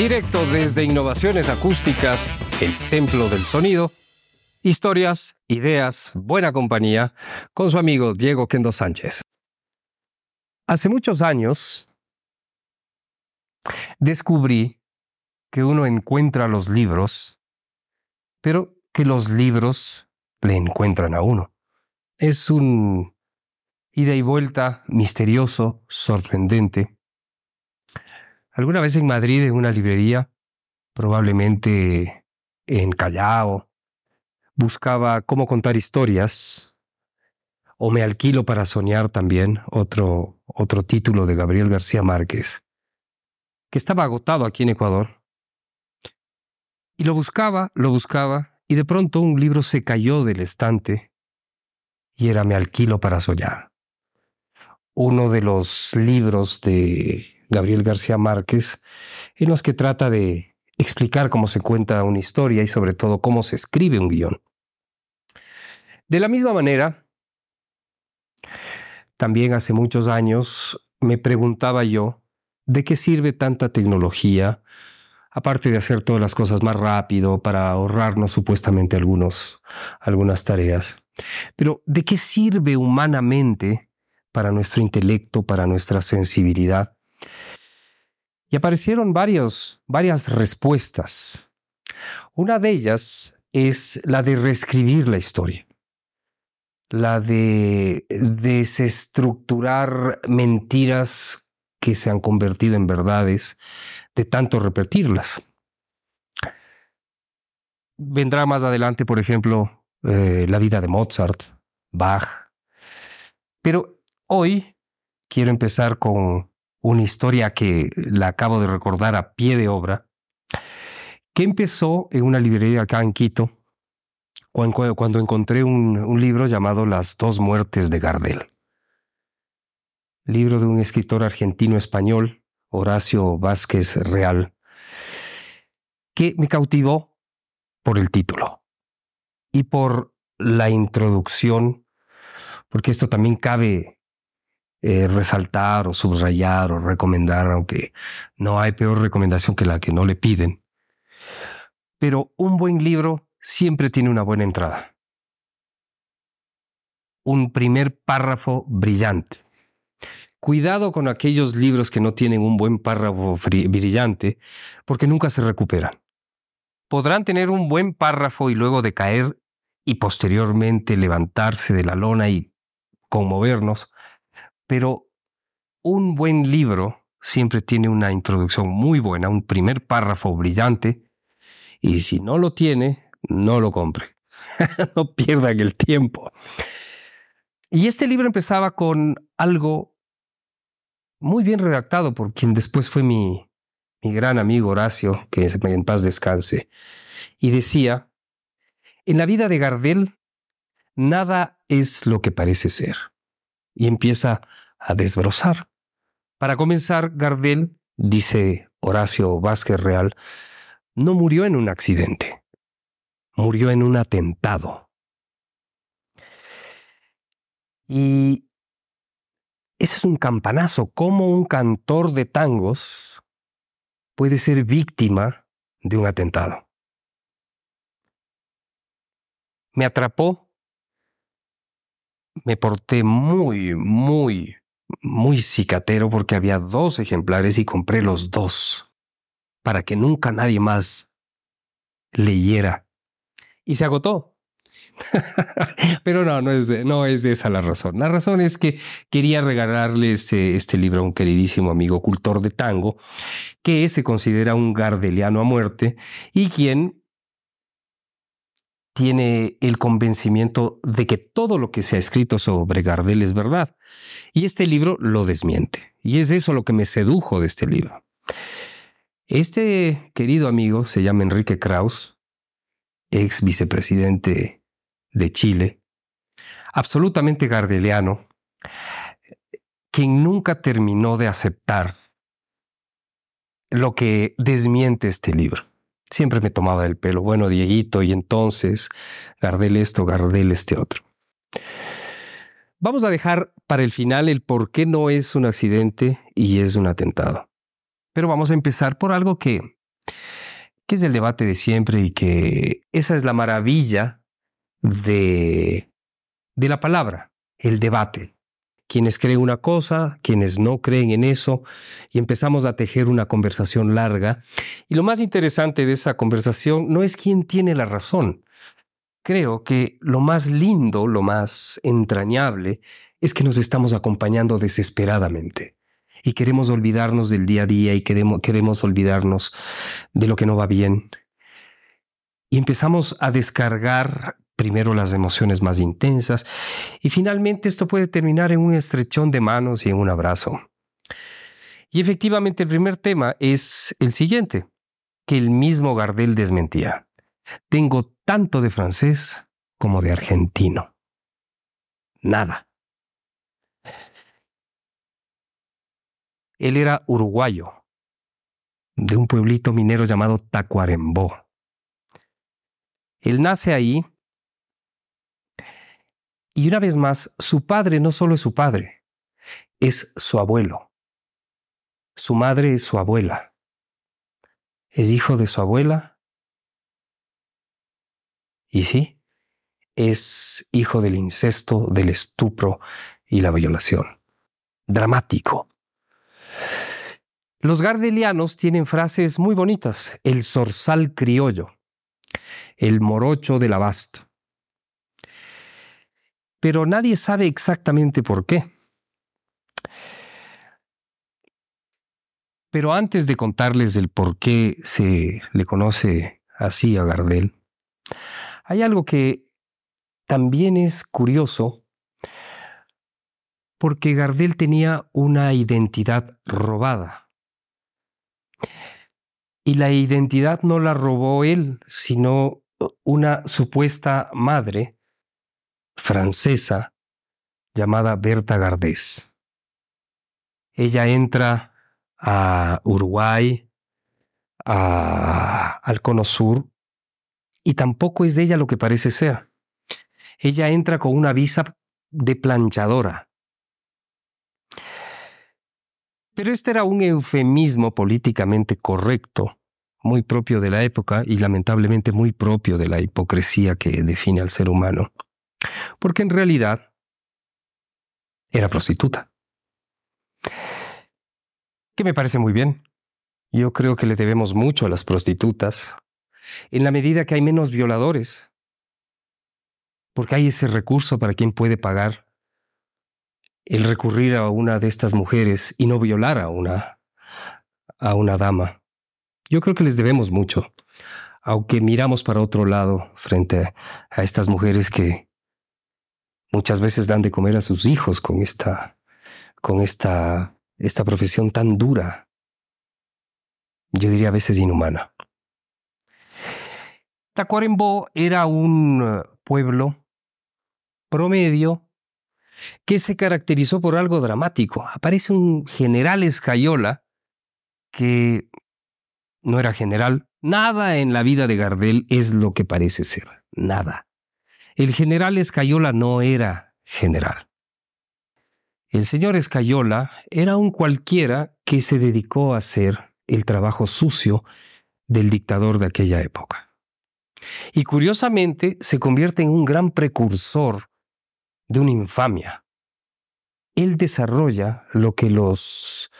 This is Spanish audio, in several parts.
Directo desde Innovaciones Acústicas, el Templo del Sonido. Historias, ideas, buena compañía, con su amigo Diego Kendo Sánchez. Hace muchos años descubrí que uno encuentra los libros, pero que los libros le encuentran a uno. Es un ida y vuelta misterioso, sorprendente. Alguna vez en Madrid, en una librería, probablemente en Callao, buscaba cómo contar historias, o Me alquilo para soñar también, otro, otro título de Gabriel García Márquez, que estaba agotado aquí en Ecuador. Y lo buscaba, lo buscaba, y de pronto un libro se cayó del estante y era Me alquilo para soñar. Uno de los libros de Gabriel García Márquez en los que trata de explicar cómo se cuenta una historia y sobre todo cómo se escribe un guion. De la misma manera, también hace muchos años me preguntaba yo, ¿de qué sirve tanta tecnología? Aparte de hacer todas las cosas más rápido para ahorrarnos supuestamente algunos, algunas tareas. Pero ¿de qué sirve humanamente para nuestro intelecto, para nuestra sensibilidad? Y aparecieron varios, varias respuestas. Una de ellas es la de reescribir la historia, la de desestructurar mentiras que se han convertido en verdades de tanto repetirlas. Vendrá más adelante, por ejemplo, eh, la vida de Mozart, Bach. Pero hoy quiero empezar con una historia que la acabo de recordar a pie de obra, que empezó en una librería acá en Quito, cuando, encontré un, libro llamado Las dos muertes de Gardel. Libro de un escritor argentino-español, Horacio Vázquez Real, que me cautivó por el título y por la introducción, porque esto también cabe eh, resaltar o subrayar o recomendar, aunque no hay peor recomendación que la que no le piden. Pero un buen libro siempre tiene una buena entrada. Un primer párrafo brillante. Cuidado con aquellos libros que no tienen un buen párrafo brillante, porque nunca se recuperan. Podrán tener un buen párrafo y luego decaer y posteriormente levantarse de la lona y conmovernos, pero un buen libro siempre tiene una introducción muy buena, un primer párrafo brillante, y si no lo tiene, no lo compre. no pierdan el tiempo. Y este libro empezaba con algo muy bien redactado por quien después fue mi, gran amigo Horacio, que en paz descanse, y decía, en la vida de Gardel, nada es lo que parece ser. Y empieza a desbrozar. Para comenzar, Gardel, dice Horacio Vázquez Real, no murió en un accidente, murió en un atentado. Y eso es un campanazo, cómo un cantor de tangos puede ser víctima de un atentado me atrapó. Me porté muy, muy, muy cicatero porque había dos ejemplares y compré los dos para que nunca nadie más leyera. Y se agotó. Pero no, no es, no es esa la razón. La razón es que quería regalarle este, este libro a un queridísimo amigo cultor de tango que se considera un gardeliano a muerte y quien tiene el convencimiento de que todo lo que se ha escrito sobre Gardel es verdad. Y este libro lo desmiente. Y es eso lo que me sedujo de este libro. Este querido amigo se llama Enrique Kraus, ex vicepresidente de Chile, absolutamente gardeliano, quien nunca terminó de aceptar lo que desmiente este libro. Siempre me tomaba el pelo, bueno, Dieguito, y entonces Gardel esto, Gardel este otro. Vamos a dejar para el final el por qué no es un accidente y es un atentado. Pero vamos a empezar por algo que que es el debate de siempre y que esa es la maravilla de, de la palabra, el debate. Quienes creen una cosa, quienes no creen en eso, y empezamos a tejer una conversación larga. Y lo más interesante de esa conversación no es quién tiene la razón. Creo que lo más lindo, lo más entrañable, es que nos estamos acompañando desesperadamente y queremos olvidarnos del día a día y queremos, queremos olvidarnos de lo que no va bien. Y empezamos a descargar primero las emociones más intensas y finalmente esto puede terminar en un estrechón de manos y en un abrazo. Y efectivamente el primer tema es el siguiente, que el mismo Gardel desmentía. Tengo tanto de francés como de argentino. Nada. Él era uruguayo, de un pueblito minero llamado Tacuarembó. Él nace ahí y una vez más, su padre no solo es su padre, es su abuelo. Su madre es su abuela. Es hijo de su abuela. Y sí, es hijo del incesto, del estupro y la violación. Dramático. Los gardelianos tienen frases muy bonitas. El zorzal criollo, el morocho del abasto. Pero nadie sabe exactamente por qué. Pero antes de contarles el por qué se le conoce así a Gardel, hay algo que también es curioso porque Gardel tenía una identidad robada. Y la identidad no la robó él, sino una supuesta madre francesa llamada Berta Gardés. Ella entra a Uruguay, al Cono Sur, y tampoco es de ella lo que parece ser. Ella entra con una visa de planchadora. Pero este era un eufemismo políticamente correcto, muy propio de la época y lamentablemente muy propio de la hipocresía que define al ser humano, porque en realidad era prostituta. Que me parece muy bien. Yo creo que le debemos mucho a las prostitutas, en la medida que hay menos violadores, porque hay ese recurso para quien puede pagar el recurrir a una de estas mujeres y no violar a una, a una dama. Yo creo que les debemos mucho, aunque miramos para otro lado frente a estas mujeres que muchas veces dan de comer a sus hijos con esta, con esta, esta profesión tan dura, yo diría a veces inhumana. Tacuarembó era un pueblo promedio que se caracterizó por algo dramático. Aparece un general Escayola que no era general. Nada en la vida de Gardel es lo que parece ser. Nada. El general Escayola no era general. El señor Escayola era un cualquiera que se dedicó a hacer el trabajo sucio del dictador de aquella época. Y curiosamente se convierte en un gran precursor de una infamia. Él desarrolla lo que los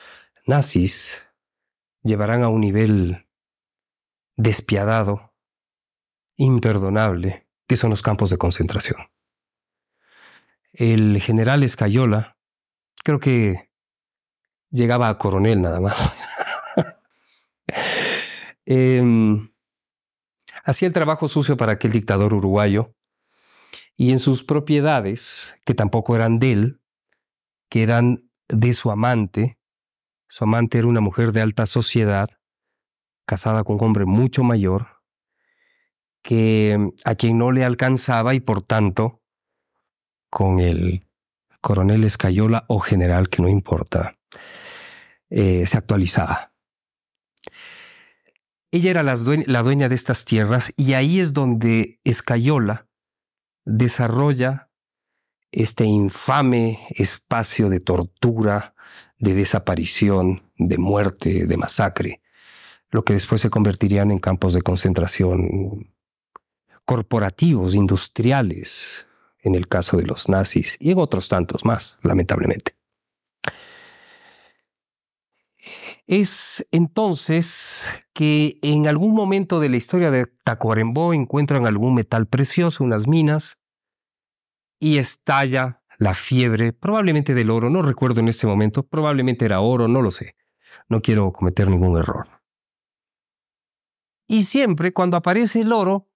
nazis llevarán a un nivel despiadado, imperdonable, que son los campos de concentración. El general Escayola, creo que llegaba a coronel nada más. Em, hacía el trabajo sucio para aquel dictador uruguayo y en sus propiedades, que tampoco eran de él, que eran de su amante, su amante era una mujer de alta sociedad, casada con un hombre mucho mayor, que mm, a quien no le alcanzaba y por tanto, con el coronel Escayola o general, que no importa, eh, se actualizaba. Ella era la dueña de estas tierras y ahí es donde Escayola desarrolla este infame espacio de tortura, de desaparición, de muerte, de masacre, lo que después se convertirían en campos de concentración corporativos, industriales, en el caso de los nazis y en otros tantos más, lamentablemente. Es entonces que en algún momento de la historia de Tacuarembó encuentran algún metal precioso, unas minas, y estalla la fiebre, probablemente del oro, no recuerdo en este momento, probablemente era oro, no lo sé, no quiero cometer ningún error. Y siempre cuando aparece el oro,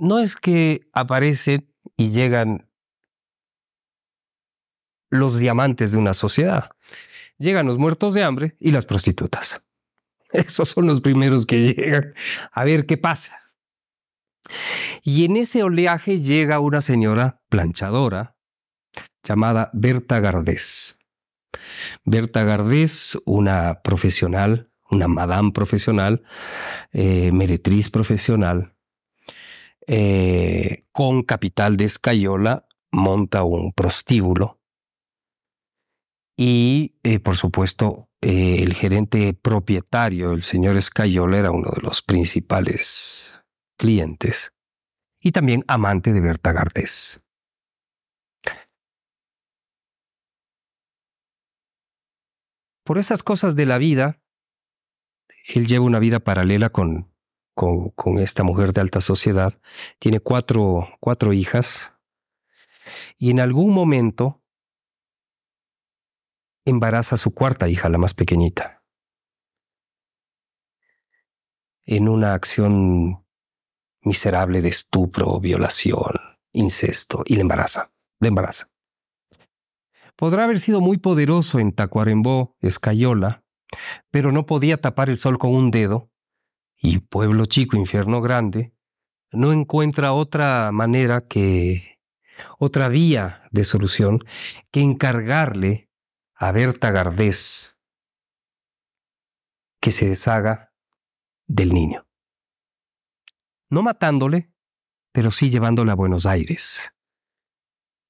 no es que aparecen y llegan los diamantes de una sociedad. Llegan los muertos de hambre y las prostitutas. Esos son los primeros que llegan a ver qué pasa. Y en ese oleaje llega una señora planchadora llamada Berta Gardés. Berta Gardés, una profesional, una madame profesional, eh, meretriz profesional, eh, con capital de escayola, monta un prostíbulo y, eh, por supuesto, eh, el gerente propietario, el señor Escayola, era uno de los principales clientes y también amante de Berta Gardés. Por esas cosas de la vida, él lleva una vida paralela con, con, esta mujer de alta sociedad. Tiene cuatro, cuatro hijas y en algún momento embaraza a su cuarta hija, la más pequeñita. En una acción miserable de estupro, violación, incesto, y le embaraza, le embaraza. Podrá haber sido muy poderoso en Tacuarembó, Escayola, pero no podía tapar el sol con un dedo, y pueblo chico, infierno grande, no encuentra otra manera que, otra vía de solución que encargarle a Berta Gardés que se deshaga del niño. No matándole, pero sí llevándole a Buenos Aires.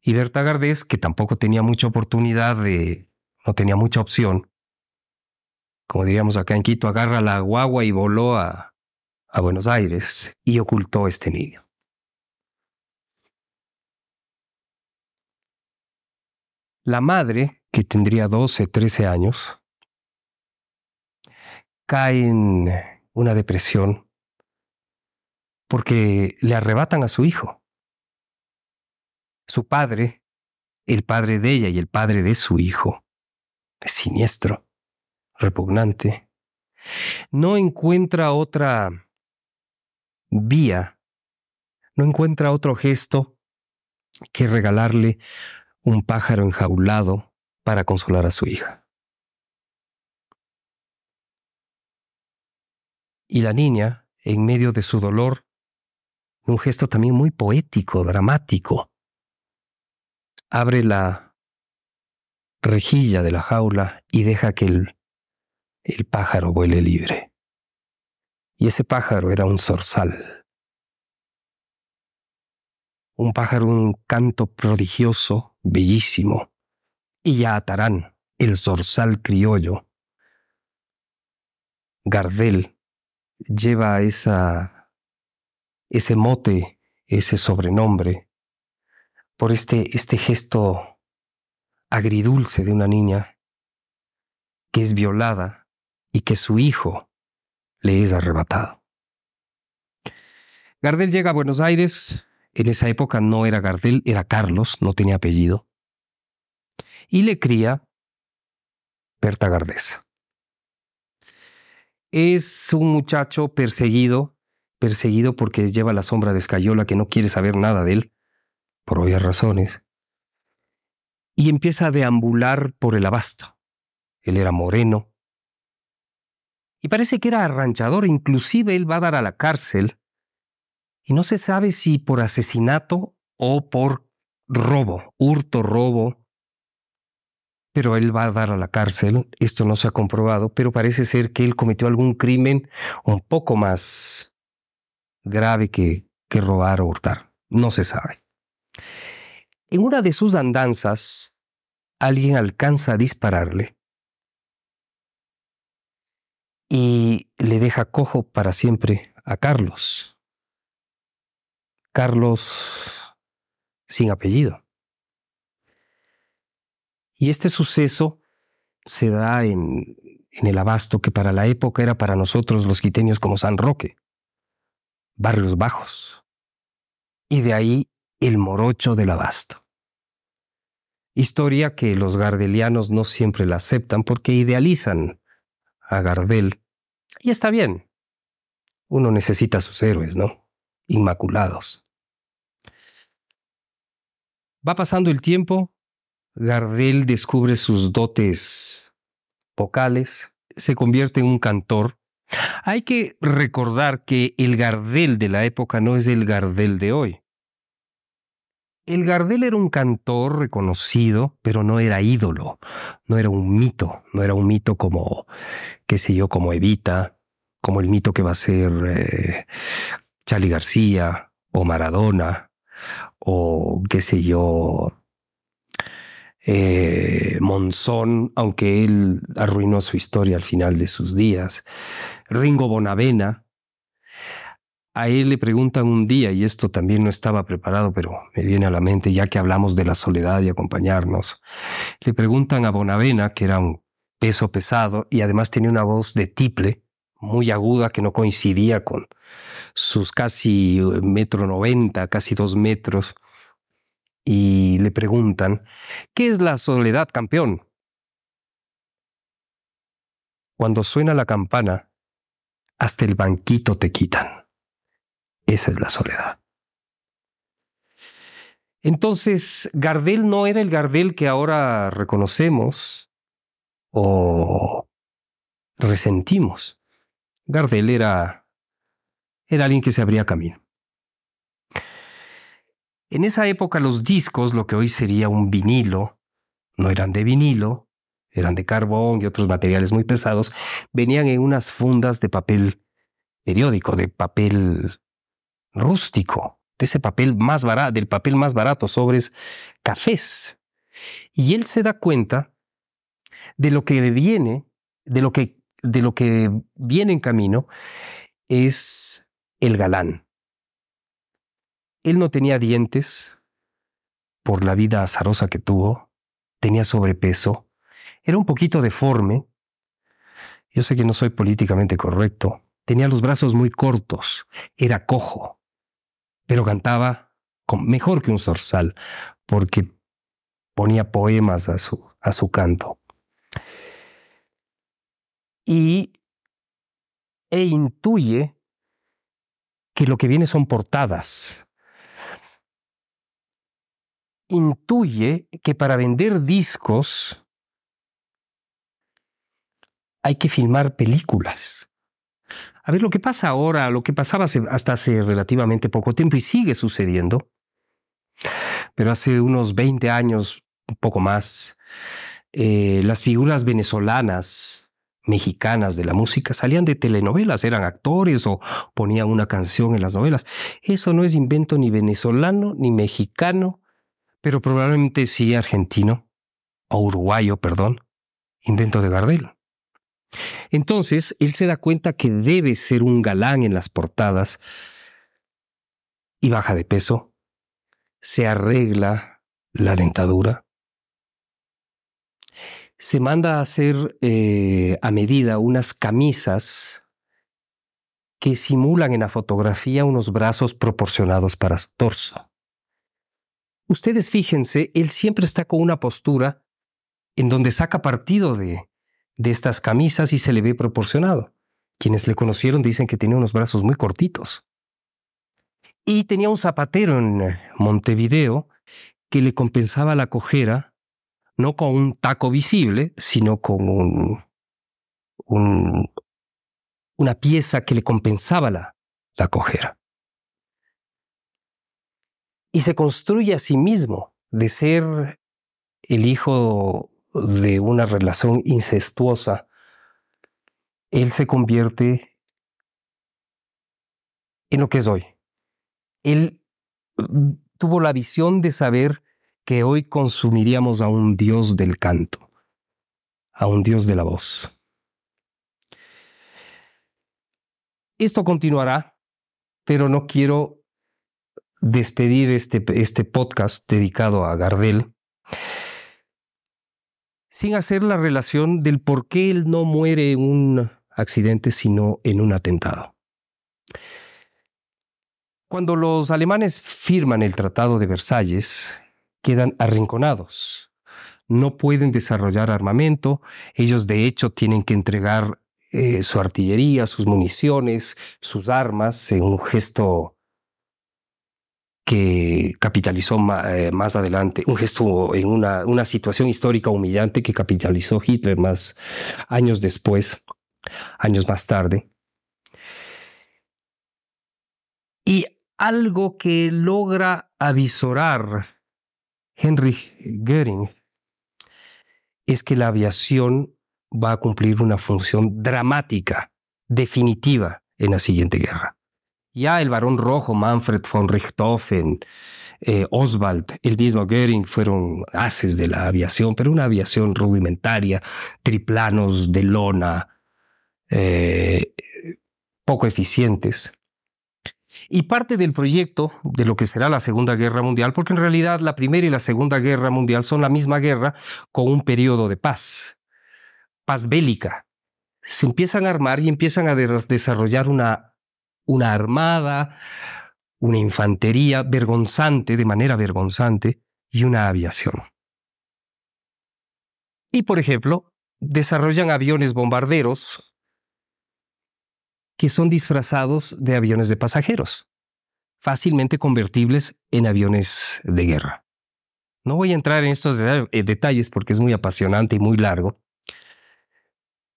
Y Berta Gardés, que tampoco tenía mucha oportunidad de, no tenía mucha opción, como diríamos acá en Quito, agarra la guagua y voló a, Buenos Aires y ocultó este niño. La madre, que tendría 12, 13 años, cae en una depresión porque le arrebatan a su hijo. Su padre, el padre de ella y el padre de su hijo, es siniestro, repugnante, no encuentra otra vía, no encuentra otro gesto que regalarle un pájaro enjaulado para consolar a su hija. Y la niña, en medio de su dolor, un gesto también muy poético, dramático, abre la rejilla de la jaula y deja que el, el pájaro vuele libre. Y ese pájaro era un zorzal. Un pájaro, un canto prodigioso bellísimo, y ya atarán el zorzal criollo. Gardel lleva esa, ese mote, ese sobrenombre, por este, este gesto agridulce de una niña que es violada y que su hijo le es arrebatado. Gardel llega a Buenos Aires en esa época no era Gardel, era Carlos, no tenía apellido. Y le cría Berta Gardés. Es un muchacho perseguido, perseguido porque lleva la sombra de Escayola que no quiere saber nada de él, por obvias razones. Y empieza a deambular por el abasto. Él era moreno. Y parece que era arranchador, inclusive él va a dar a la cárcel y no se sabe si por asesinato o por robo, hurto, robo. Pero él va a dar a la cárcel, esto no se ha comprobado, pero parece ser que él cometió algún crimen un poco más grave que, que robar o hurtar. No se sabe. En una de sus andanzas, alguien alcanza a dispararle y le deja cojo para siempre a Carlos. Carlos sin apellido. Y este suceso se da en, el abasto que para la época era para nosotros los quiteños como San Roque, barrios bajos. Y de ahí el morocho del abasto. Historia que los gardelianos no siempre la aceptan porque idealizan a Gardel. Y está bien. Uno necesita sus héroes, ¿no? Inmaculados. Va pasando el tiempo, Gardel descubre sus dotes vocales, se convierte en un cantor. Hay que recordar que el Gardel de la época no es el Gardel de hoy. El Gardel era un cantor reconocido, pero no era ídolo, no era un mito, no era un mito como, qué sé yo, como Evita, como el mito que va a ser eh, Charlie García o Maradona o qué sé yo, eh, Monzón, aunque él arruinó su historia al final de sus días, Ringo Bonavena. A él le preguntan un día, y esto también no estaba preparado, pero me viene a la mente ya que hablamos de la soledad y acompañarnos, le preguntan a Bonavena, que era un peso pesado y además tenía una voz de tiple, muy aguda que no coincidía con sus casi eh, metro noventa, casi dos metros, y le preguntan, ¿qué es la soledad, campeón? Cuando suena la campana, hasta el banquito te quitan. Esa es la soledad. Entonces, Gardel no era el Gardel que ahora reconocemos o resentimos. Gardel era, era alguien que se abría camino. En esa época los discos, lo que hoy sería un vinilo, no eran de vinilo, eran de carbón y otros materiales muy pesados, venían en unas fundas de papel periódico, de papel rústico, de ese papel más barato, del papel más barato, sobres cafés. Y él se da cuenta de lo que viene, de lo que, de lo que viene en camino, es el galán. Él no tenía dientes por la vida azarosa que tuvo, tenía sobrepeso, era un poquito deforme. Yo sé que no soy políticamente correcto. Tenía los brazos muy cortos, era cojo, pero cantaba mejor que un zorzal, porque ponía poemas a su, a su canto. Y e intuye que lo que viene son portadas, intuye que para vender discos hay que filmar películas. A ver, lo que pasa ahora, lo que pasaba hasta hace relativamente poco tiempo y sigue sucediendo, pero hace unos 20 años, un poco más, eh, las figuras venezolanas, mexicanas de la música salían de telenovelas, eran actores o ponían una canción en las novelas. Eso no es invento ni venezolano, ni mexicano, pero probablemente sí argentino, o uruguayo, perdón, invento de Gardel. Entonces, él se da cuenta que debe ser un galán en las portadas y baja de peso, se arregla la dentadura, se manda a hacer eh, a medida unas camisas que simulan en la fotografía unos brazos proporcionados para su torso. Ustedes fíjense, él siempre está con una postura en donde saca partido de, de estas camisas y se le ve proporcionado. Quienes le conocieron dicen que tenía unos brazos muy cortitos. Y tenía un zapatero en Montevideo que le compensaba la cojera, no con un taco visible, sino con un, un, una pieza que le compensaba la, la cojera y se construye a sí mismo de ser el hijo de una relación incestuosa. Él se convierte en lo que es hoy. Él mm, tuvo la visión de saber que hoy consumiríamos a un Dios del canto, a un Dios de la voz. Esto continuará, pero no quiero despedir este, este podcast dedicado a Gardel sin hacer la relación del por qué él no muere en un accidente, sino en un atentado. Cuando los alemanes firman el Tratado de Versalles, quedan arrinconados. No pueden desarrollar armamento, ellos de hecho tienen que entregar eh, su artillería, sus municiones, sus armas en un gesto que capitalizó eh, más adelante, un gesto en una, situación histórica humillante que capitalizó Hitler más años después, años más tarde. Y algo que logra avisorar Heinrich Göring es que la aviación va a cumplir una función dramática, definitiva en la siguiente guerra. Ya el varón rojo, Manfred von Richthofen, eh, Oswald, el mismo Goering fueron haces de la aviación, pero una aviación rudimentaria, triplanos de lona, eh, poco eficientes. Y parte del proyecto de lo que será la Segunda Guerra Mundial, porque en realidad la Primera y la Segunda Guerra Mundial son la misma guerra con un periodo de paz, paz bélica. Se empiezan a armar y empiezan a desarrollar una una armada, una infantería vergonzante, de manera vergonzante, y una aviación. Y, por ejemplo, desarrollan aviones bombarderos que son disfrazados de aviones de pasajeros, fácilmente convertibles en aviones de guerra. No voy a entrar en estos eh, detalles porque es muy apasionante y muy largo.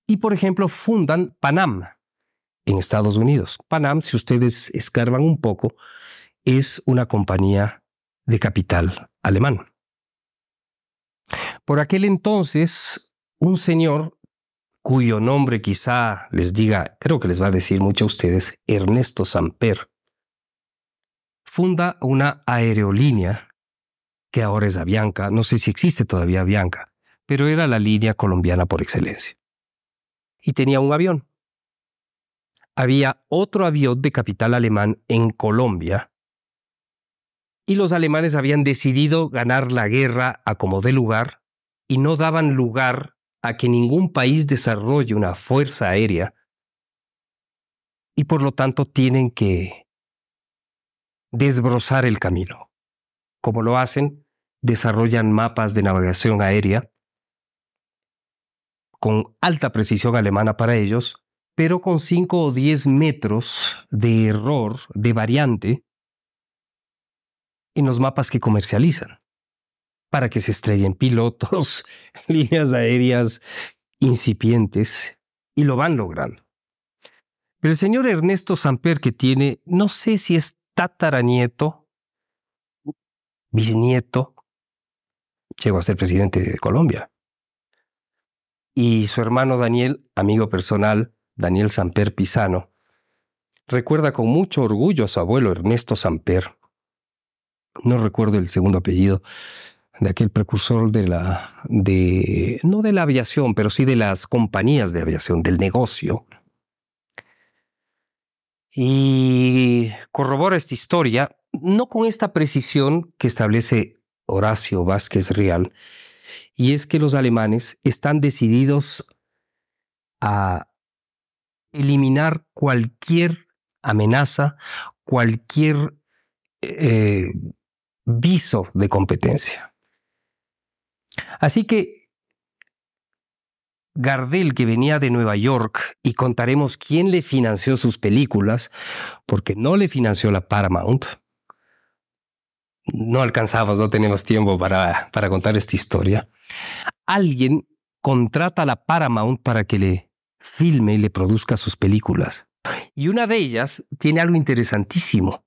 Y, por ejemplo, fundan Panam, en Estados Unidos. Panam, si ustedes escarban un poco, es una compañía de capital alemán. Por aquel entonces, un señor cuyo nombre quizá les diga, creo que les va a decir mucho a ustedes, Ernesto Samper, funda una aerolínea que ahora es Avianca, no sé si existe todavía Avianca, pero era la línea colombiana por excelencia. Y tenía un avión, había otro avión de capital alemán en Colombia y los alemanes habían decidido ganar la guerra a como de lugar y no daban lugar a que ningún país desarrolle una fuerza aérea y por lo tanto tienen que desbrozar el camino. Como lo hacen, desarrollan mapas de navegación aérea con alta precisión alemana para ellos pero con 5 o 10 metros de error, de variante, en los mapas que comercializan, para que se estrellen pilotos, líneas aéreas incipientes, y lo van logrando. Pero el señor Ernesto Samper, que tiene, no sé si es tataranieto, bisnieto, llegó a ser presidente de Colombia. Y su hermano Daniel, amigo personal, Daniel Samper Pisano, recuerda con mucho orgullo a su abuelo Ernesto Samper. No recuerdo el segundo apellido de aquel precursor de la de no de la aviación, pero sí de las compañías de aviación, del negocio. Y corrobora esta historia no con esta precisión que establece Horacio Vázquez Real, y es que los alemanes están decididos a eliminar cualquier amenaza, cualquier eh, viso de competencia. Así que Gardel, que venía de Nueva York, y contaremos quién le financió sus películas, porque no le financió la Paramount. No alcanzamos, no tenemos tiempo para, para contar esta historia. Alguien contrata a la Paramount para que le filme y le produzca sus películas. Y una de ellas tiene algo interesantísimo.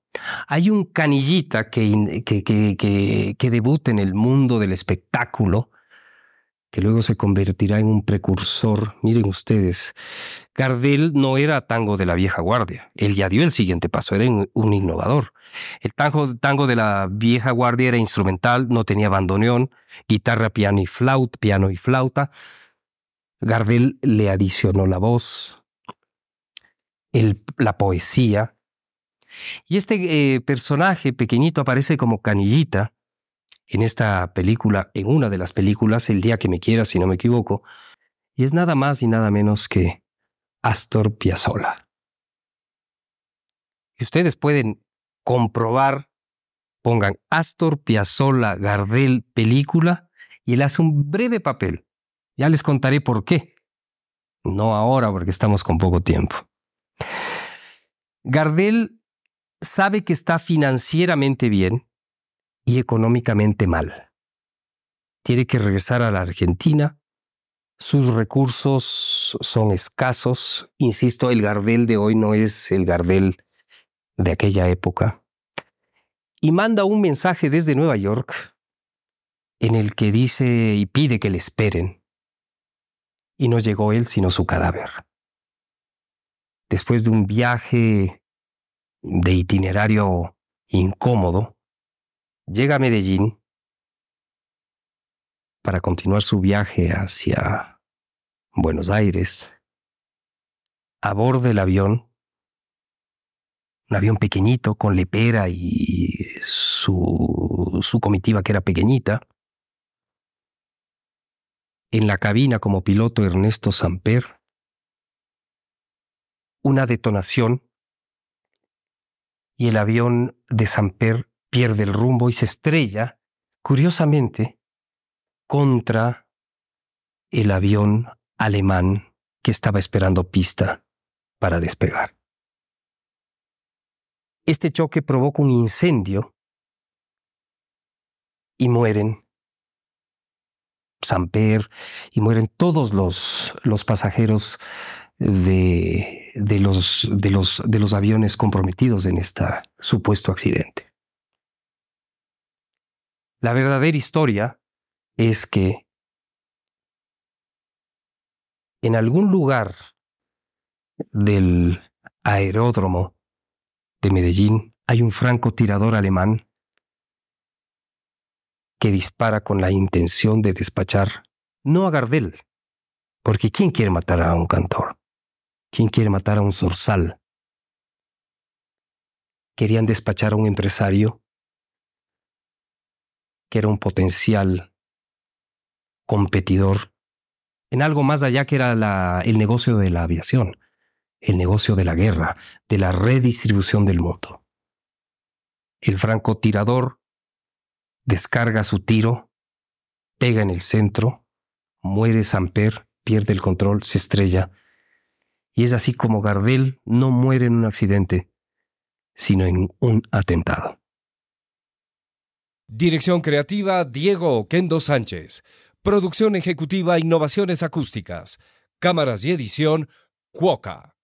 Hay un canillita que, que, que, que, debuta en el mundo del espectáculo, que luego se convertirá en un precursor. Miren ustedes, Gardel no era tango de la vieja guardia, él ya dio el siguiente paso, era un innovador. El tango, tango de la vieja guardia era instrumental, no tenía bandoneón, guitarra, piano y flauta, piano y flauta Gardel le adicionó la voz. la poesía. Y este eh, personaje pequeñito aparece como canillita en esta película, en una de las películas, El día que me quieras, si no me equivoco, y es nada más y nada menos que Astor Piazzolla. Y ustedes pueden comprobar, pongan Astor Piazzolla Gardel película y él hace un breve papel. Ya les contaré por qué. No ahora porque estamos con poco tiempo. Gardel sabe que está financieramente bien y económicamente mal. Tiene que regresar a la Argentina sus recursos son escasos. Insisto, el Gardel de hoy no es el Gardel de aquella época. Y manda un mensaje desde Nueva York en el que dice y pide que le esperen. Y no llegó él sino su cadáver. Después de un viaje de itinerario incómodo, llega a Medellín para continuar su viaje hacia Buenos Aires. A bordo del avión, un avión pequeñito con lepera y su, su comitiva que era pequeñita. En la cabina como piloto Ernesto Samper, una detonación y el avión de Samper pierde el rumbo y se estrella, curiosamente, contra el avión alemán que estaba esperando pista para despegar. Este choque provoca un incendio y mueren Samper y mueren todos los, los pasajeros de, de, los, de, los, de los aviones comprometidos en este supuesto accidente. La verdadera historia es que en algún lugar del aeródromo de Medellín hay un francotirador alemán que dispara con la intención de despachar no a Gardel, porque ¿quién quiere matar a un cantor? ¿Quién quiere matar a un zorzal? Querían despachar a un empresario que era un potencial competidor en algo más allá que era el negocio de la aviación, el negocio de la guerra, de la redistribución del mundo. El francotirador descarga su tiro, pega en el centro, muere Samper, pierde el control, se estrella. Y es así como Gardel no muere en un accidente, sino en un atentado. Dirección creativa Diego Oquendo Sánchez. Producción ejecutiva Innovaciones Acústicas. Cámaras y edición Cuoca.